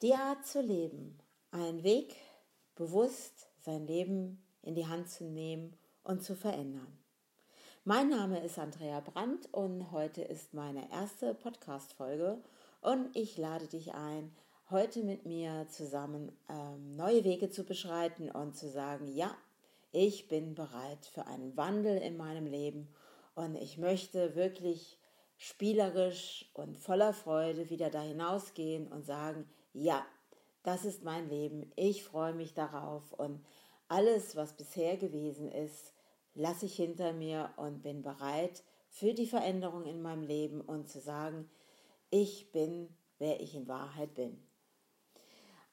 Die Art zu leben, ein Weg, bewusst sein Leben in die Hand zu nehmen und zu verändern. Mein Name ist Andrea Brandt und heute ist meine erste Podcast-Folge und ich lade dich ein, heute mit mir zusammen ähm, neue Wege zu beschreiten und zu sagen, ja, ich bin bereit für einen Wandel in meinem Leben und ich möchte wirklich spielerisch und voller Freude wieder da hinausgehen und sagen, ja, das ist mein Leben, ich freue mich darauf und alles, was bisher gewesen ist, lasse ich hinter mir und bin bereit für die Veränderung in meinem Leben und zu sagen, ich bin, wer ich in Wahrheit bin.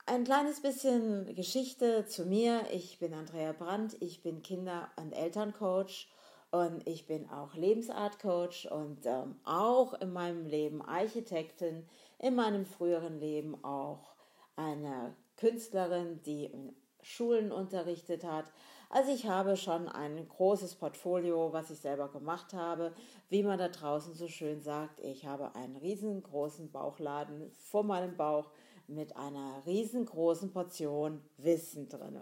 Ein kleines bisschen Geschichte zu mir. Ich bin Andrea Brandt, ich bin Kinder- und Elterncoach und ich bin auch Lebensartcoach und ähm, auch in meinem Leben Architektin, in meinem früheren Leben auch eine Künstlerin, die in Schulen unterrichtet hat. Also ich habe schon ein großes Portfolio, was ich selber gemacht habe. Wie man da draußen so schön sagt, ich habe einen riesengroßen Bauchladen vor meinem Bauch mit einer riesengroßen Portion Wissen drin.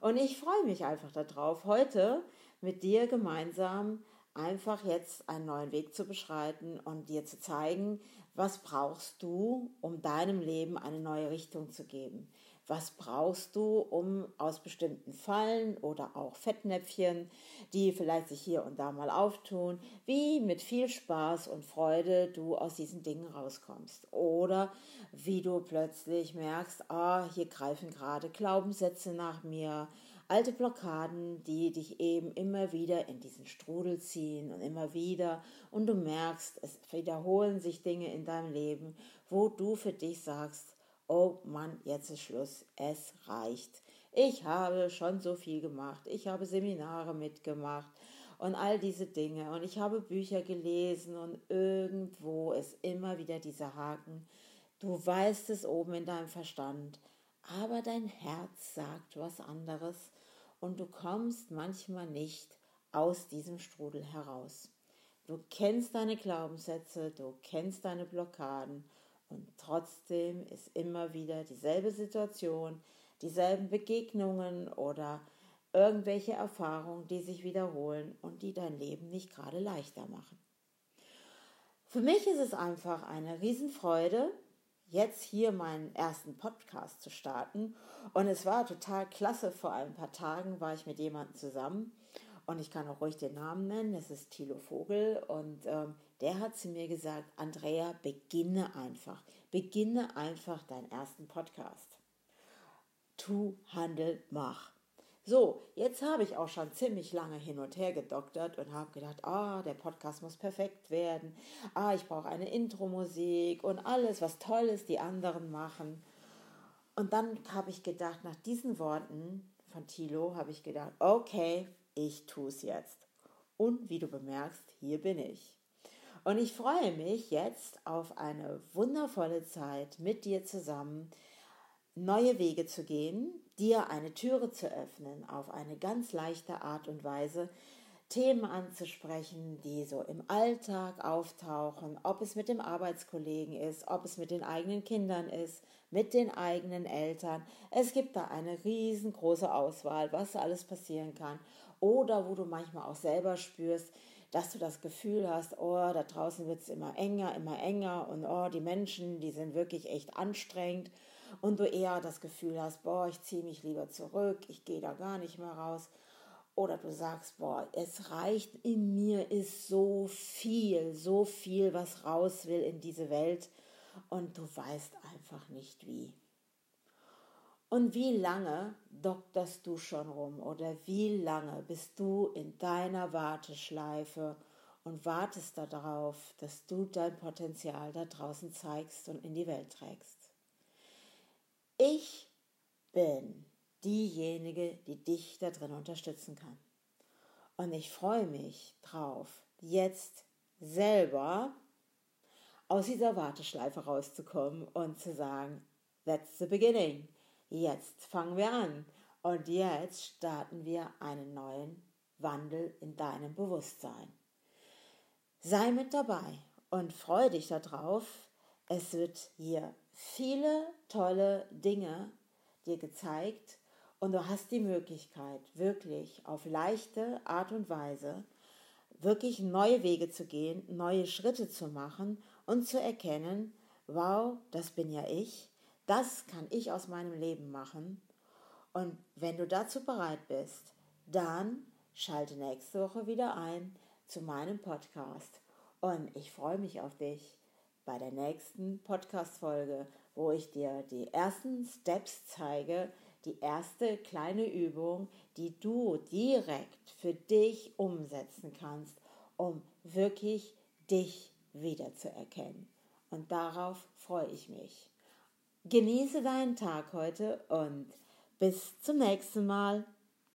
Und ich freue mich einfach darauf, heute mit dir gemeinsam einfach jetzt einen neuen Weg zu beschreiten und dir zu zeigen, was brauchst du, um deinem Leben eine neue Richtung zu geben. Was brauchst du, um aus bestimmten Fallen oder auch Fettnäpfchen, die vielleicht sich hier und da mal auftun, wie mit viel Spaß und Freude du aus diesen Dingen rauskommst. Oder wie du plötzlich merkst, ah, hier greifen gerade Glaubenssätze nach mir, alte Blockaden, die dich eben immer wieder in diesen Strudel ziehen und immer wieder und du merkst, es wiederholen sich Dinge in deinem Leben, wo du für dich sagst, oh Mann, jetzt ist Schluss, es reicht. Ich habe schon so viel gemacht, ich habe Seminare mitgemacht und all diese Dinge und ich habe Bücher gelesen und irgendwo ist immer wieder dieser Haken. Du weißt es oben in deinem Verstand, aber dein Herz sagt was anderes und du kommst manchmal nicht aus diesem Strudel heraus. Du kennst deine Glaubenssätze, du kennst deine Blockaden und trotzdem ist immer wieder dieselbe Situation, dieselben Begegnungen oder irgendwelche Erfahrungen, die sich wiederholen und die dein Leben nicht gerade leichter machen. Für mich ist es einfach eine Riesenfreude, jetzt hier meinen ersten Podcast zu starten. Und es war total klasse. Vor ein paar Tagen war ich mit jemandem zusammen und ich kann auch ruhig den Namen nennen. Das ist Thilo Vogel und ähm, der hat zu mir gesagt, Andrea, beginne einfach. Beginne einfach deinen ersten Podcast. Tu, handel, mach. So, jetzt habe ich auch schon ziemlich lange hin und her gedoktert und habe gedacht, ah, der Podcast muss perfekt werden. Ah, ich brauche eine Intro-Musik und alles, was toll ist, die anderen machen. Und dann habe ich gedacht, nach diesen Worten von Thilo habe ich gedacht, okay, ich tue es jetzt. Und wie du bemerkst, hier bin ich. Und ich freue mich jetzt auf eine wundervolle Zeit mit dir zusammen, neue Wege zu gehen, dir eine Türe zu öffnen, auf eine ganz leichte Art und Weise, Themen anzusprechen, die so im Alltag auftauchen, ob es mit dem Arbeitskollegen ist, ob es mit den eigenen Kindern ist, mit den eigenen Eltern. Es gibt da eine riesengroße Auswahl, was alles passieren kann. Oder wo du manchmal auch selber spürst, dass du das Gefühl hast, oh, da draußen wird es immer enger, immer enger und oh, die Menschen, die sind wirklich echt anstrengend und du eher das Gefühl hast, boah, ich ziehe mich lieber zurück, ich gehe da gar nicht mehr raus. Oder du sagst, boah, es reicht, in mir ist so viel, so viel, was raus will in diese Welt und du weißt einfach nicht wie. Und wie lange dokterst du schon rum oder wie lange bist du in deiner Warteschleife und wartest darauf, dass du dein Potenzial da draußen zeigst und in die Welt trägst? Ich bin diejenige, die dich da drin unterstützen kann. Und ich freue mich drauf, jetzt selber aus dieser Warteschleife rauszukommen und zu sagen, that's the beginning. Jetzt fangen wir an. Und jetzt starten wir einen neuen Wandel in deinem Bewusstsein. Sei mit dabei und freue dich darauf, Es wird hier viele tolle Dinge dir gezeigt und du hast die Möglichkeit, wirklich auf leichte Art und Weise wirklich neue Wege zu gehen, neue Schritte zu machen und zu erkennen, wow, das bin ja ich, das kann ich aus meinem Leben machen. Und wenn du dazu bereit bist, dann schalte nächste Woche wieder ein zu meinem Podcast. Und ich freue mich auf dich bei der nächsten Podcast-Folge, wo ich dir die ersten Steps zeige, die erste kleine Übung, die du direkt für dich umsetzen kannst, um wirklich dich wiederzuerkennen. Und darauf freue ich mich. Genieße deinen Tag heute und bis zum nächsten Mal.